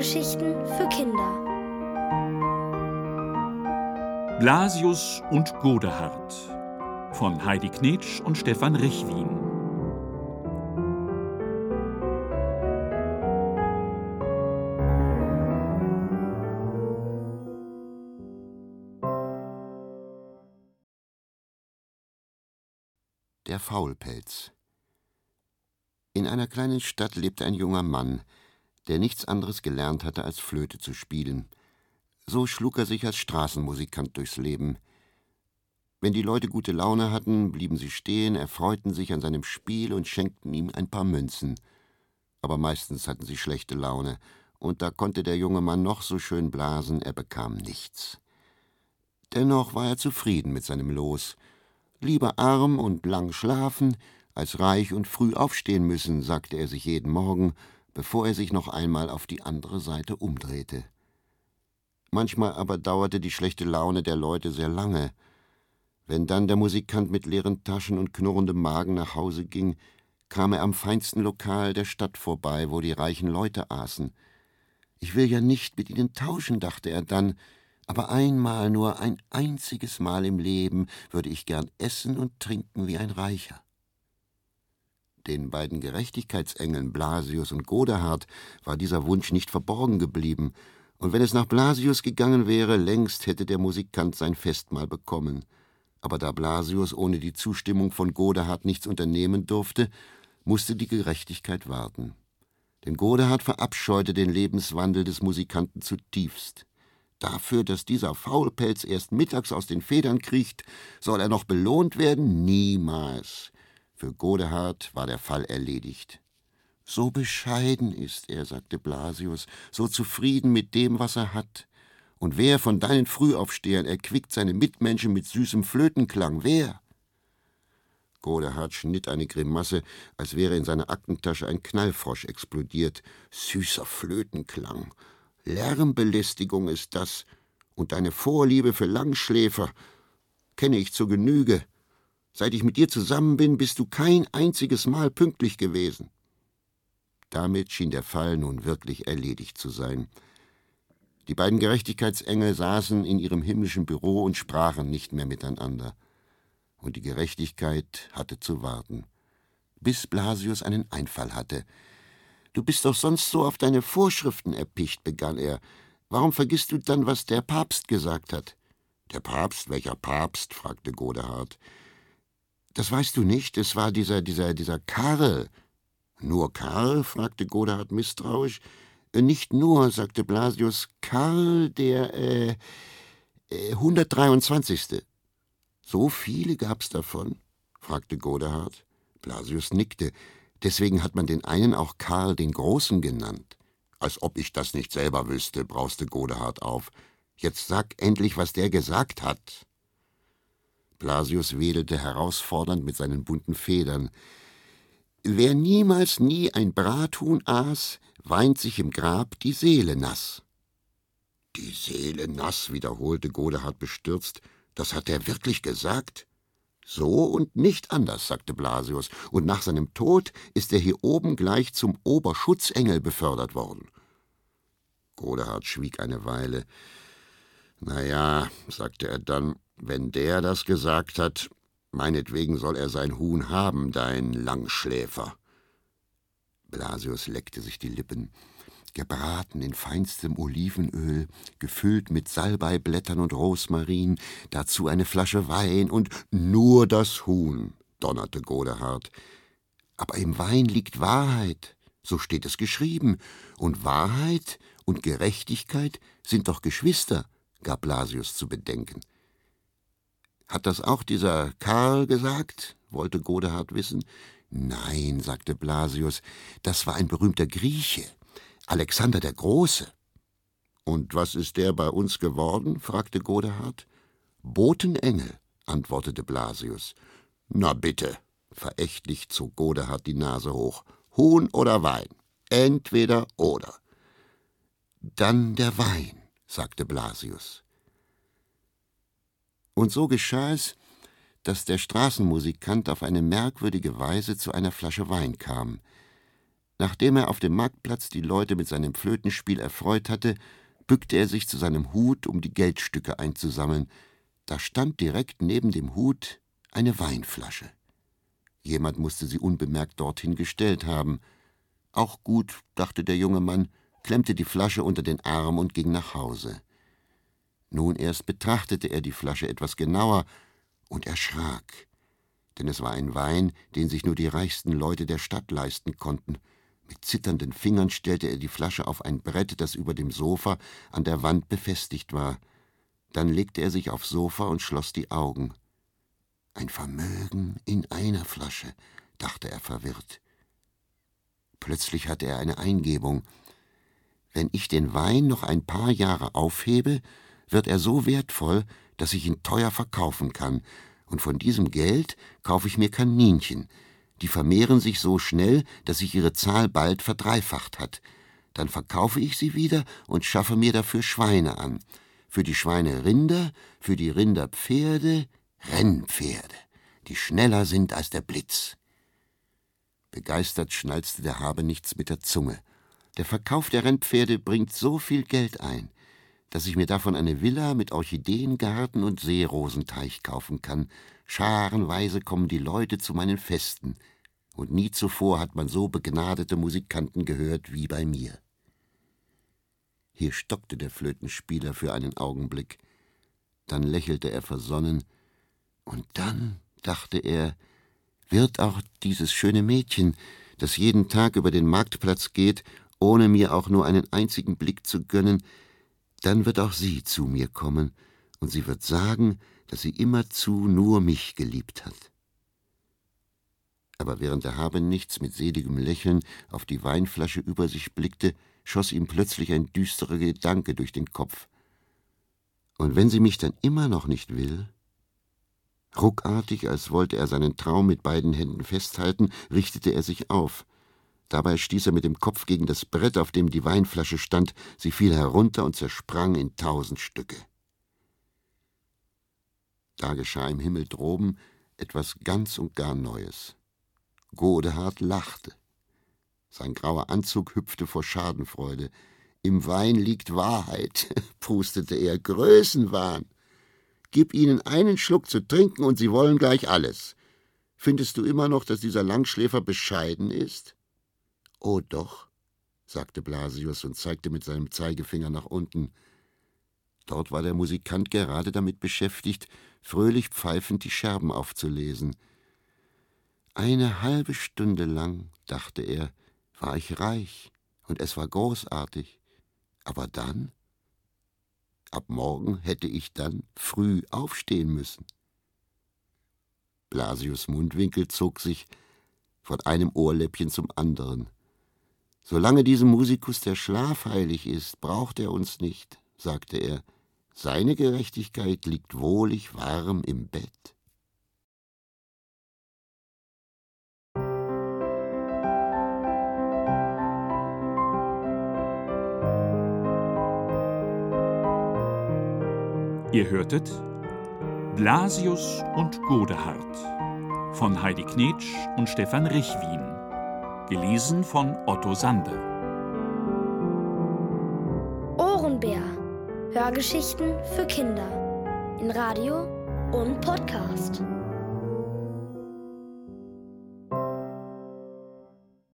Hörgeschichten für Kinder. Blasius und Godehard von Heidi Knetsch und Stefan Richwin. Der Faulpelz In einer kleinen Stadt lebte ein junger Mann, der nichts anderes gelernt hatte, als Flöte zu spielen. So schlug er sich als Straßenmusikant durchs Leben. Wenn die Leute gute Laune hatten, blieben sie stehen, erfreuten sich an seinem Spiel und schenkten ihm ein paar Münzen. Aber meistens hatten sie schlechte Laune, und da konnte der junge Mann noch so schön blasen, er bekam nichts. Dennoch war er zufrieden mit seinem Los. Lieber arm und lang schlafen, als reich und früh aufstehen müssen, sagte er sich jeden Morgen bevor er sich noch einmal auf die andere Seite umdrehte. Manchmal aber dauerte die schlechte Laune der Leute sehr lange. Wenn dann der Musikant mit leeren Taschen und knurrendem Magen nach Hause ging, kam er am feinsten Lokal der Stadt vorbei, wo die reichen Leute aßen. Ich will ja nicht mit ihnen tauschen, dachte er dann, aber einmal, nur ein einziges Mal im Leben würde ich gern essen und trinken wie ein Reicher. Den beiden Gerechtigkeitsengeln Blasius und Godehard war dieser Wunsch nicht verborgen geblieben, und wenn es nach Blasius gegangen wäre, längst hätte der Musikant sein Festmahl bekommen. Aber da Blasius ohne die Zustimmung von Godehard nichts unternehmen durfte, musste die Gerechtigkeit warten. Denn Godehard verabscheute den Lebenswandel des Musikanten zutiefst. Dafür, dass dieser Faulpelz erst mittags aus den Federn kriecht, soll er noch belohnt werden? Niemals. Für Godehard war der Fall erledigt. So bescheiden ist er, sagte Blasius, so zufrieden mit dem, was er hat. Und wer von deinen Frühaufstehern erquickt seine Mitmenschen mit süßem Flötenklang? Wer? Godehard schnitt eine Grimasse, als wäre in seiner Aktentasche ein Knallfrosch explodiert. Süßer Flötenklang. Lärmbelästigung ist das. Und deine Vorliebe für Langschläfer kenne ich zur Genüge. Seit ich mit dir zusammen bin, bist du kein einziges Mal pünktlich gewesen. Damit schien der Fall nun wirklich erledigt zu sein. Die beiden Gerechtigkeitsengel saßen in ihrem himmlischen Büro und sprachen nicht mehr miteinander. Und die Gerechtigkeit hatte zu warten. Bis Blasius einen Einfall hatte. Du bist doch sonst so auf deine Vorschriften erpicht, begann er. Warum vergisst du dann, was der Papst gesagt hat? Der Papst? Welcher Papst? fragte Godehard. Das weißt du nicht, es war dieser, dieser, dieser Karl. Nur Karl? fragte Godehard misstrauisch. Äh, nicht nur, sagte Blasius, Karl der äh, äh, 123. So viele gab's davon? fragte Godehard. Blasius nickte. Deswegen hat man den einen auch Karl den Großen genannt. Als ob ich das nicht selber wüsste, brauste Godehard auf. Jetzt sag endlich, was der gesagt hat. Blasius wedelte herausfordernd mit seinen bunten Federn. Wer niemals nie ein Brathuhn aß, weint sich im Grab die Seele nass. Die Seele nass, wiederholte Godehard bestürzt. Das hat er wirklich gesagt? So und nicht anders, sagte Blasius, und nach seinem Tod ist er hier oben gleich zum Oberschutzengel befördert worden. Godehard schwieg eine Weile. Na ja, sagte er dann, wenn der das gesagt hat, meinetwegen soll er sein Huhn haben, dein Langschläfer. Blasius leckte sich die Lippen. Gebraten in feinstem Olivenöl, gefüllt mit Salbeiblättern und Rosmarin, dazu eine Flasche Wein und nur das Huhn, donnerte Godehard. Aber im Wein liegt Wahrheit, so steht es geschrieben, und Wahrheit und Gerechtigkeit sind doch Geschwister, gab Blasius zu bedenken. Hat das auch dieser Karl gesagt? wollte Godehard wissen. Nein, sagte Blasius, das war ein berühmter Grieche, Alexander der Große. Und was ist der bei uns geworden? fragte Godehard. Botenengel, antwortete Blasius. Na bitte, verächtlich zog Godehard die Nase hoch. Huhn oder Wein? Entweder oder. Dann der Wein, sagte Blasius. Und so geschah es, dass der Straßenmusikant auf eine merkwürdige Weise zu einer Flasche Wein kam. Nachdem er auf dem Marktplatz die Leute mit seinem Flötenspiel erfreut hatte, bückte er sich zu seinem Hut, um die Geldstücke einzusammeln. Da stand direkt neben dem Hut eine Weinflasche. Jemand musste sie unbemerkt dorthin gestellt haben. Auch gut, dachte der junge Mann, klemmte die Flasche unter den Arm und ging nach Hause. Nun erst betrachtete er die Flasche etwas genauer und erschrak, denn es war ein Wein, den sich nur die reichsten Leute der Stadt leisten konnten. Mit zitternden Fingern stellte er die Flasche auf ein Brett, das über dem Sofa an der Wand befestigt war. Dann legte er sich aufs Sofa und schloss die Augen. Ein Vermögen in einer Flasche, dachte er verwirrt. Plötzlich hatte er eine Eingebung. Wenn ich den Wein noch ein paar Jahre aufhebe, wird er so wertvoll, dass ich ihn teuer verkaufen kann, und von diesem Geld kaufe ich mir Kaninchen, die vermehren sich so schnell, dass sich ihre Zahl bald verdreifacht hat. Dann verkaufe ich sie wieder und schaffe mir dafür Schweine an. Für die Schweine Rinder, für die Rinder Pferde, Rennpferde, die schneller sind als der Blitz. Begeistert schnalzte der Habenichts mit der Zunge. Der Verkauf der Rennpferde bringt so viel Geld ein, dass ich mir davon eine Villa mit Orchideengarten und Seerosenteich kaufen kann. Scharenweise kommen die Leute zu meinen Festen, und nie zuvor hat man so begnadete Musikanten gehört wie bei mir. Hier stockte der Flötenspieler für einen Augenblick, dann lächelte er versonnen, und dann, dachte er, wird auch dieses schöne Mädchen, das jeden Tag über den Marktplatz geht, ohne mir auch nur einen einzigen Blick zu gönnen, dann wird auch sie zu mir kommen, und sie wird sagen, dass sie immerzu nur mich geliebt hat. Aber während der Habenichts mit seligem Lächeln auf die Weinflasche über sich blickte, schoss ihm plötzlich ein düsterer Gedanke durch den Kopf. Und wenn sie mich dann immer noch nicht will? Ruckartig, als wollte er seinen Traum mit beiden Händen festhalten, richtete er sich auf. Dabei stieß er mit dem Kopf gegen das Brett, auf dem die Weinflasche stand. Sie fiel herunter und zersprang in tausend Stücke. Da geschah im Himmel droben etwas ganz und gar Neues. Godehard lachte. Sein grauer Anzug hüpfte vor Schadenfreude. Im Wein liegt Wahrheit, prustete er, Größenwahn. Gib ihnen einen Schluck zu trinken und sie wollen gleich alles. Findest du immer noch, dass dieser Langschläfer bescheiden ist? Oh doch, sagte Blasius und zeigte mit seinem Zeigefinger nach unten. Dort war der Musikant gerade damit beschäftigt, fröhlich pfeifend die Scherben aufzulesen. Eine halbe Stunde lang, dachte er, war ich reich und es war großartig. Aber dann? Ab morgen hätte ich dann früh aufstehen müssen. Blasius Mundwinkel zog sich von einem Ohrläppchen zum anderen. Solange diesem Musikus der Schlaf heilig ist, braucht er uns nicht, sagte er. Seine Gerechtigkeit liegt wohlig warm im Bett. Ihr hörtet Blasius und Godehard von Heidi Knetsch und Stefan Richwin. Gelesen von Otto Sander. Ohrenbär. Hörgeschichten für Kinder. In Radio und Podcast.